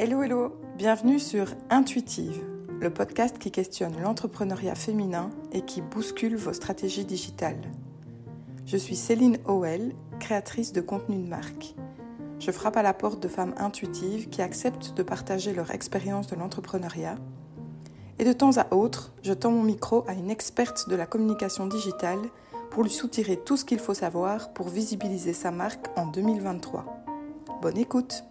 Hello hello, bienvenue sur Intuitive, le podcast qui questionne l'entrepreneuriat féminin et qui bouscule vos stratégies digitales. Je suis Céline Howell, créatrice de contenu de marque. Je frappe à la porte de femmes intuitives qui acceptent de partager leur expérience de l'entrepreneuriat. Et de temps à autre, je tends mon micro à une experte de la communication digitale pour lui soutirer tout ce qu'il faut savoir pour visibiliser sa marque en 2023. Bonne écoute